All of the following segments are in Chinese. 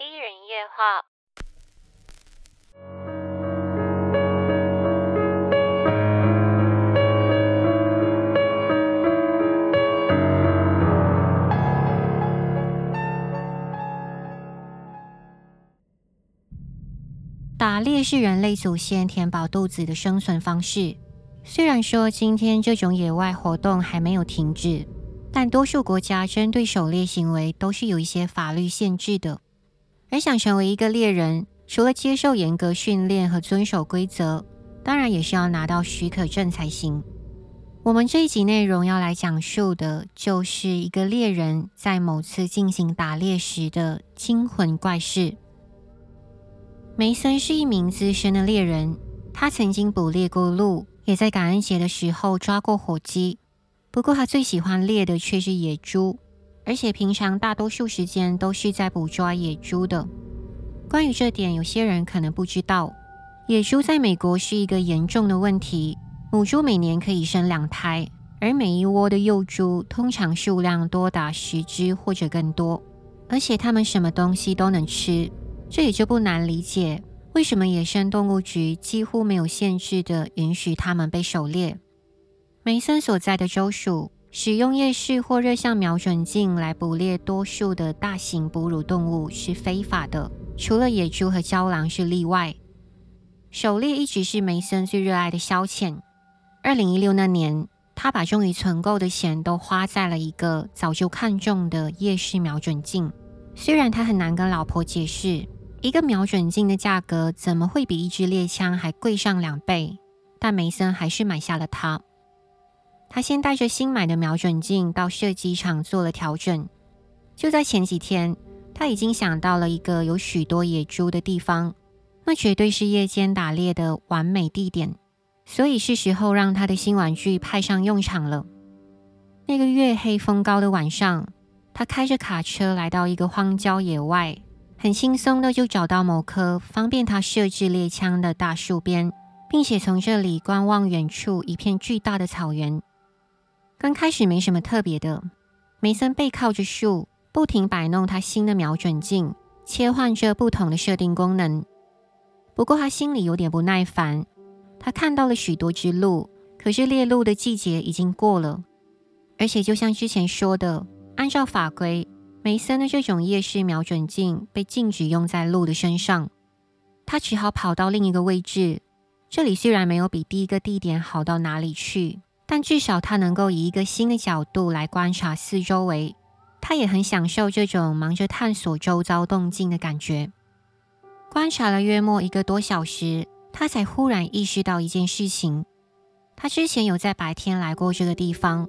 一人夜话。打猎是人类祖先填饱肚子的生存方式。虽然说今天这种野外活动还没有停止，但多数国家针对狩猎行为都是有一些法律限制的。而想成为一个猎人，除了接受严格训练和遵守规则，当然也是要拿到许可证才行。我们这一集内容要来讲述的，就是一个猎人在某次进行打猎时的惊魂怪事。梅森是一名资深的猎人，他曾经捕猎过鹿。也在感恩节的时候抓过火鸡，不过他最喜欢猎的却是野猪，而且平常大多数时间都是在捕抓野猪的。关于这点，有些人可能不知道，野猪在美国是一个严重的问题。母猪每年可以生两胎，而每一窝的幼猪通常数量多达十只或者更多，而且它们什么东西都能吃，这也就不难理解。为什么野生动物局几乎没有限制的允许它们被狩猎？梅森所在的州属使用夜视或热像瞄准镜来捕猎多数的大型哺乳动物是非法的，除了野猪和郊狼是例外。狩猎一直是梅森最热爱的消遣。二零一六那年，他把终于存够的钱都花在了一个早就看中的夜视瞄准镜，虽然他很难跟老婆解释。一个瞄准镜的价格怎么会比一支猎枪还贵上两倍？但梅森还是买下了它。他先带着新买的瞄准镜到射击场做了调整。就在前几天，他已经想到了一个有许多野猪的地方，那绝对是夜间打猎的完美地点。所以是时候让他的新玩具派上用场了。那个月黑风高的晚上，他开着卡车来到一个荒郊野外。很轻松的就找到某棵方便他设置猎枪的大树边，并且从这里观望远处一片巨大的草原。刚开始没什么特别的，梅森背靠着树，不停摆弄他新的瞄准镜，切换着不同的设定功能。不过他心里有点不耐烦，他看到了许多只鹿，可是猎鹿的季节已经过了，而且就像之前说的，按照法规。梅森的这种夜视瞄准镜被禁止用在鹿的身上，他只好跑到另一个位置。这里虽然没有比第一个地点好到哪里去，但至少他能够以一个新的角度来观察四周围。他也很享受这种忙着探索周遭动静的感觉。观察了约莫一个多小时，他才忽然意识到一件事情：他之前有在白天来过这个地方，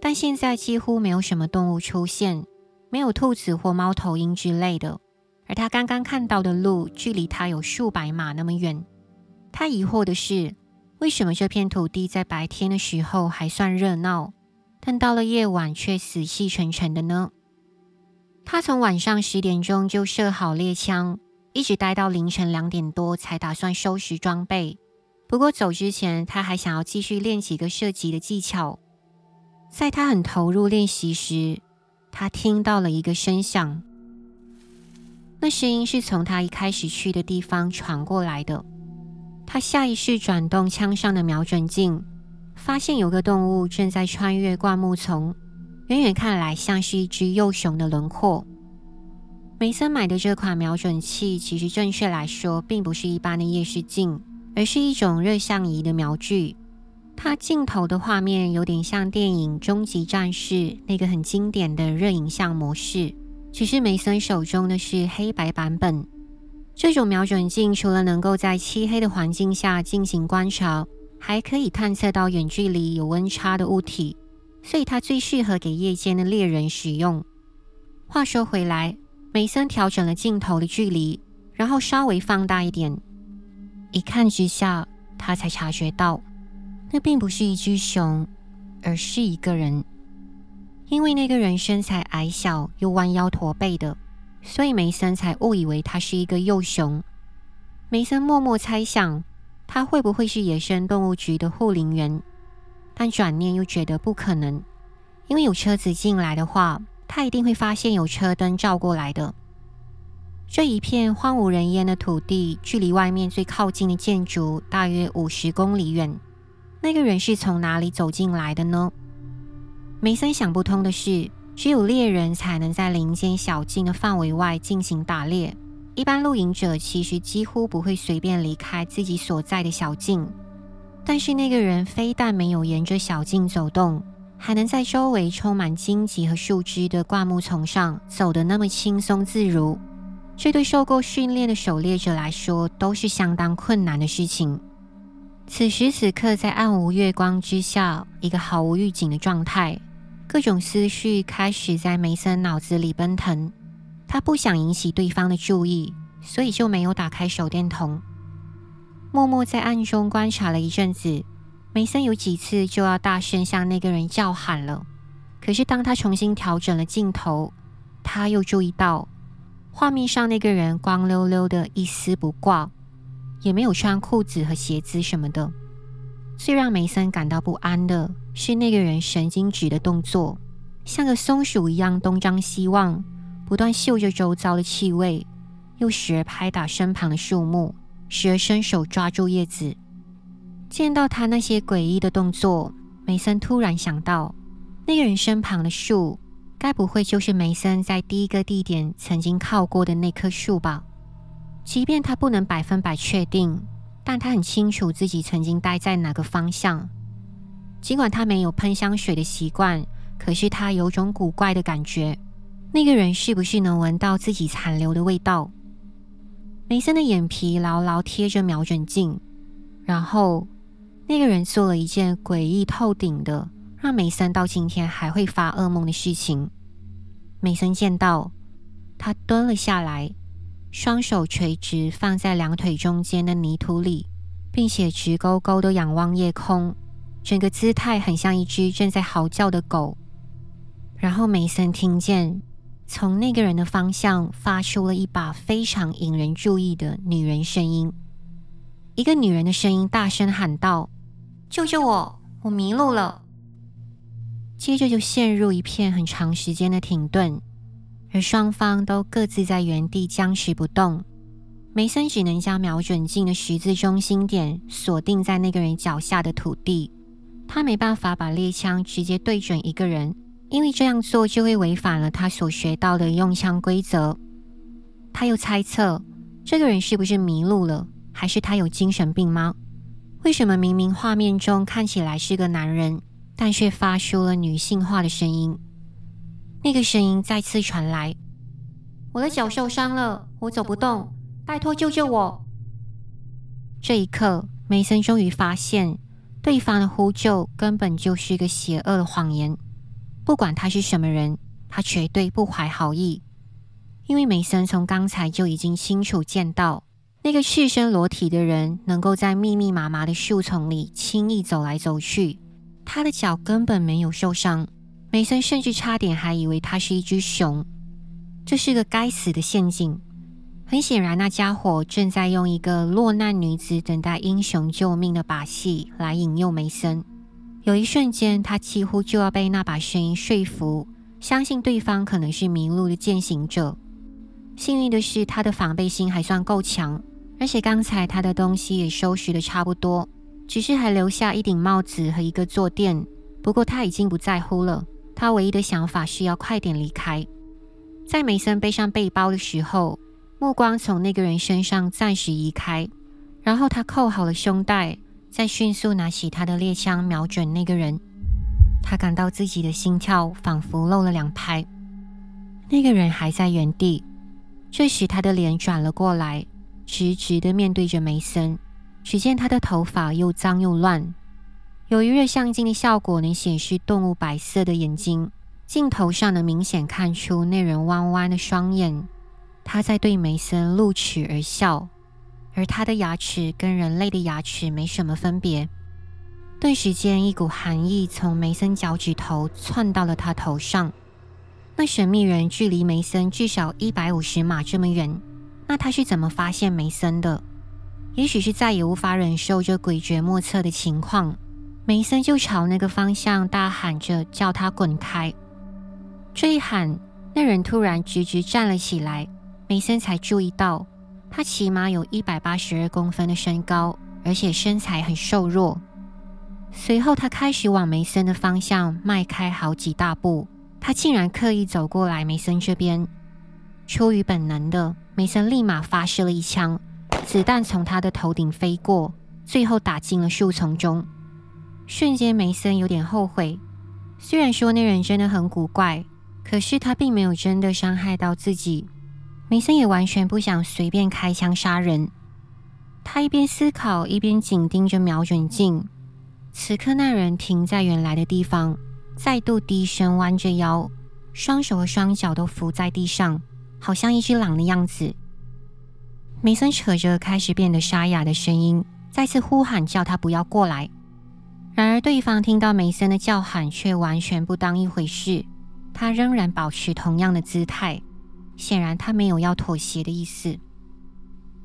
但现在几乎没有什么动物出现。没有兔子或猫头鹰之类的，而他刚刚看到的鹿距离他有数百码那么远。他疑惑的是，为什么这片土地在白天的时候还算热闹，但到了夜晚却死气沉沉的呢？他从晚上十点钟就设好猎枪，一直待到凌晨两点多才打算收拾装备。不过走之前，他还想要继续练几个射击的技巧。在他很投入练习时，他听到了一个声响，那声音是从他一开始去的地方传过来的。他下意识转动枪上的瞄准镜，发现有个动物正在穿越灌木丛，远远看来像是一只幼熊的轮廓。梅森买的这款瞄准器，其实正确来说并不是一般的夜视镜，而是一种热像仪的瞄具。它镜头的画面有点像电影《终极战士》那个很经典的热影像模式，只是梅森手中的是黑白版本。这种瞄准镜除了能够在漆黑的环境下进行观察，还可以探测到远距离有温差的物体，所以它最适合给夜间的猎人使用。话说回来，梅森调整了镜头的距离，然后稍微放大一点，一看之下，他才察觉到。那并不是一只熊，而是一个人。因为那个人身材矮小又弯腰驼背的，所以梅森才误以为他是一个幼熊。梅森默默猜想，他会不会是野生动物局的护林员？但转念又觉得不可能，因为有车子进来的话，他一定会发现有车灯照过来的。这一片荒无人烟的土地，距离外面最靠近的建筑大约五十公里远。那个人是从哪里走进来的呢？梅森想不通的是，只有猎人才能在林间小径的范围外进行打猎，一般露营者其实几乎不会随便离开自己所在的小径。但是那个人非但没有沿着小径走动，还能在周围充满荆棘和树枝的灌木丛上走得那么轻松自如，这对受过训练的狩猎者来说都是相当困难的事情。此时此刻，在暗无月光之下，一个毫无预警的状态，各种思绪开始在梅森脑子里奔腾。他不想引起对方的注意，所以就没有打开手电筒，默默在暗中观察了一阵子。梅森有几次就要大声向那个人叫喊了，可是当他重新调整了镜头，他又注意到画面上那个人光溜溜的，一丝不挂，也没有穿裤子和鞋子什么的。最让梅森感到不安的是那个人神经质的动作，像个松鼠一样东张西望，不断嗅着周遭的气味，又时而拍打身旁的树木，时而伸手抓住叶子。见到他那些诡异的动作，梅森突然想到，那个人身旁的树，该不会就是梅森在第一个地点曾经靠过的那棵树吧？即便他不能百分百确定，但他很清楚自己曾经待在哪个方向。尽管他没有喷香水的习惯，可是他有种古怪的感觉，那个人是不是能闻到自己残留的味道？梅森的眼皮牢牢贴着瞄准镜，然后。那个人做了一件诡异透顶的，让梅森到今天还会发噩梦的事情。梅森见到他蹲了下来，双手垂直放在两腿中间的泥土里，并且直勾勾的仰望夜空，整个姿态很像一只正在嚎叫的狗。然后梅森听见从那个人的方向发出了一把非常引人注意的女人声音，一个女人的声音大声喊道。救救我！我迷路了。接着就陷入一片很长时间的停顿，而双方都各自在原地僵持不动。梅森只能将瞄准镜的十字中心点锁定在那个人脚下的土地，他没办法把猎枪直接对准一个人，因为这样做就会违反了他所学到的用枪规则。他又猜测，这个人是不是迷路了，还是他有精神病吗？为什么明明画面中看起来是个男人，但却发出了女性化的声音？那个声音再次传来：“我的脚受伤了，我走不动，拜托救救我！”这一刻，梅森终于发现，对方的呼救根本就是一个邪恶的谎言。不管他是什么人，他绝对不怀好意，因为梅森从刚才就已经清楚见到。那个赤身裸体的人能够在密密麻麻的树丛里轻易走来走去，他的脚根本没有受伤。梅森甚至差点还以为他是一只熊。这是个该死的陷阱。很显然，那家伙正在用一个落难女子等待英雄救命的把戏来引诱梅森。有一瞬间，他几乎就要被那把声音说服，相信对方可能是迷路的践行者。幸运的是，他的防备心还算够强。而且刚才他的东西也收拾得差不多，只是还留下一顶帽子和一个坐垫。不过他已经不在乎了，他唯一的想法是要快点离开。在梅森背上背包的时候，目光从那个人身上暂时移开，然后他扣好了胸带，再迅速拿起他的猎枪瞄准那个人。他感到自己的心跳仿佛漏了两拍。那个人还在原地，这时他的脸转了过来。直直的面对着梅森，只见他的头发又脏又乱。由于热相机的效果能显示动物白色的眼睛，镜头上能明显看出那人弯弯的双眼。他在对梅森露齿而笑，而他的牙齿跟人类的牙齿没什么分别。顿时间，一股寒意从梅森脚趾头窜到了他头上。那神秘人距离梅森至少一百五十码这么远。那他是怎么发现梅森的？也许是再也无法忍受这诡谲莫测的情况，梅森就朝那个方向大喊着，叫他滚开。这一喊，那人突然直直站了起来，梅森才注意到，他起码有一百八十二公分的身高，而且身材很瘦弱。随后，他开始往梅森的方向迈开好几大步，他竟然刻意走过来梅森这边。出于本能的，梅森立马发射了一枪，子弹从他的头顶飞过，最后打进了树丛中。瞬间，梅森有点后悔。虽然说那人真的很古怪，可是他并没有真的伤害到自己。梅森也完全不想随便开枪杀人。他一边思考，一边紧盯着瞄准镜。此刻，那人停在原来的地方，再度低声弯着腰，双手和双脚都伏在地上，好像一只狼的样子。梅森扯着开始变得沙哑的声音，再次呼喊，叫他不要过来。然而，对方听到梅森的叫喊，却完全不当一回事。他仍然保持同样的姿态，显然他没有要妥协的意思。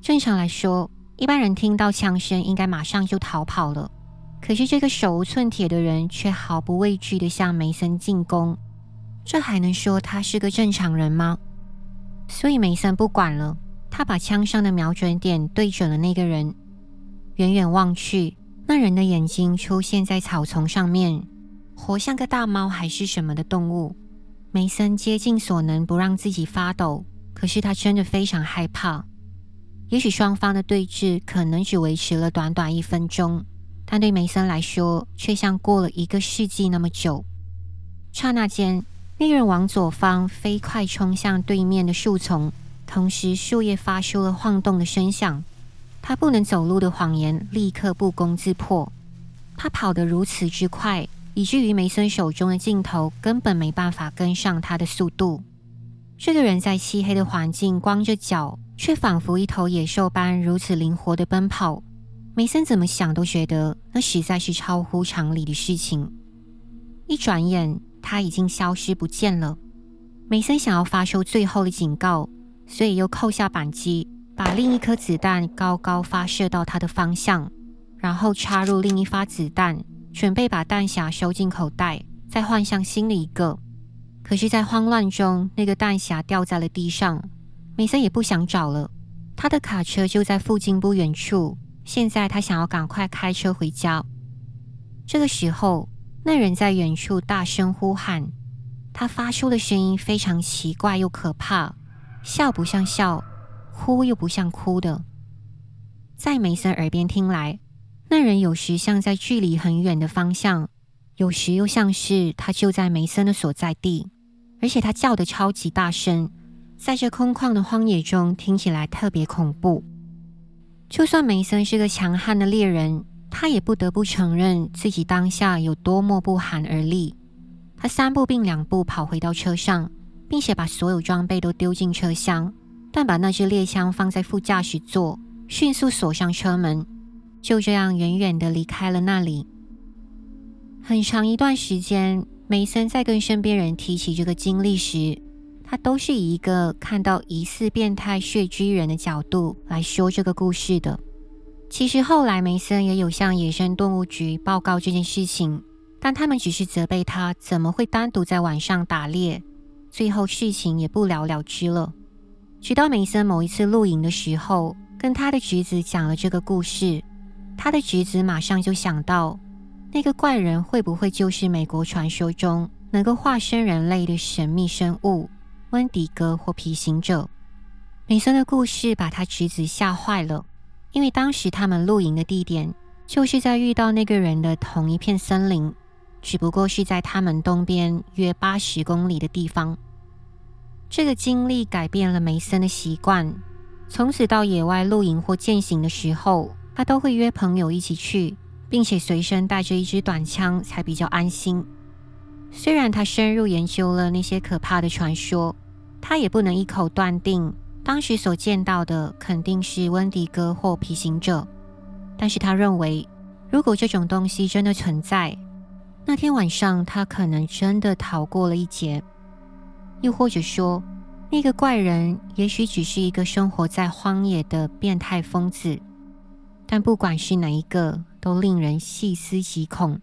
正常来说，一般人听到枪声应该马上就逃跑了。可是，这个手无寸铁的人却毫不畏惧地向梅森进攻，这还能说他是个正常人吗？所以，梅森不管了，他把枪上的瞄准点对准了那个人，远远望去。那人的眼睛出现在草丛上面，活像个大猫还是什么的动物。梅森竭尽所能不让自己发抖，可是他真的非常害怕。也许双方的对峙可能只维持了短短一分钟，但对梅森来说却像过了一个世纪那么久。刹那间，那人往左方飞快冲向对面的树丛，同时树叶发出了晃动的声响。他不能走路的谎言立刻不攻自破。他跑得如此之快，以至于梅森手中的镜头根本没办法跟上他的速度。这个人在漆黑的环境光着脚，却仿佛一头野兽般如此灵活地奔跑。梅森怎么想都觉得那实在是超乎常理的事情。一转眼，他已经消失不见了。梅森想要发出最后的警告，所以又扣下扳机。把另一颗子弹高高发射到他的方向，然后插入另一发子弹，准备把弹匣收进口袋，再换上新的一个。可是，在慌乱中，那个弹匣掉在了地上。梅森也不想找了，他的卡车就在附近不远处。现在他想要赶快开车回家。这个时候，那人在远处大声呼喊，他发出的声音非常奇怪又可怕，笑不像笑。哭又不像哭的，在梅森耳边听来，那人有时像在距离很远的方向，有时又像是他就在梅森的所在地，而且他叫得超级大声，在这空旷的荒野中听起来特别恐怖。就算梅森是个强悍的猎人，他也不得不承认自己当下有多么不寒而栗。他三步并两步跑回到车上，并且把所有装备都丢进车厢。但把那支猎枪放在副驾驶座，迅速锁上车门，就这样远远地离开了那里。很长一段时间，梅森在跟身边人提起这个经历时，他都是以一个看到疑似变态穴居人的角度来说这个故事的。其实后来梅森也有向野生动物局报告这件事情，但他们只是责备他怎么会单独在晚上打猎，最后事情也不了了之了。直到梅森某一次露营的时候，跟他的侄子讲了这个故事，他的侄子马上就想到，那个怪人会不会就是美国传说中能够化身人类的神秘生物温迪哥或皮行者？梅森的故事把他侄子吓坏了，因为当时他们露营的地点就是在遇到那个人的同一片森林，只不过是在他们东边约八十公里的地方。这个经历改变了梅森的习惯，从此到野外露营或健行的时候，他都会约朋友一起去，并且随身带着一支短枪，才比较安心。虽然他深入研究了那些可怕的传说，他也不能一口断定当时所见到的肯定是温迪哥或皮行者。但是他认为，如果这种东西真的存在，那天晚上他可能真的逃过了一劫。又或者说，那个怪人也许只是一个生活在荒野的变态疯子，但不管是哪一个，都令人细思极恐。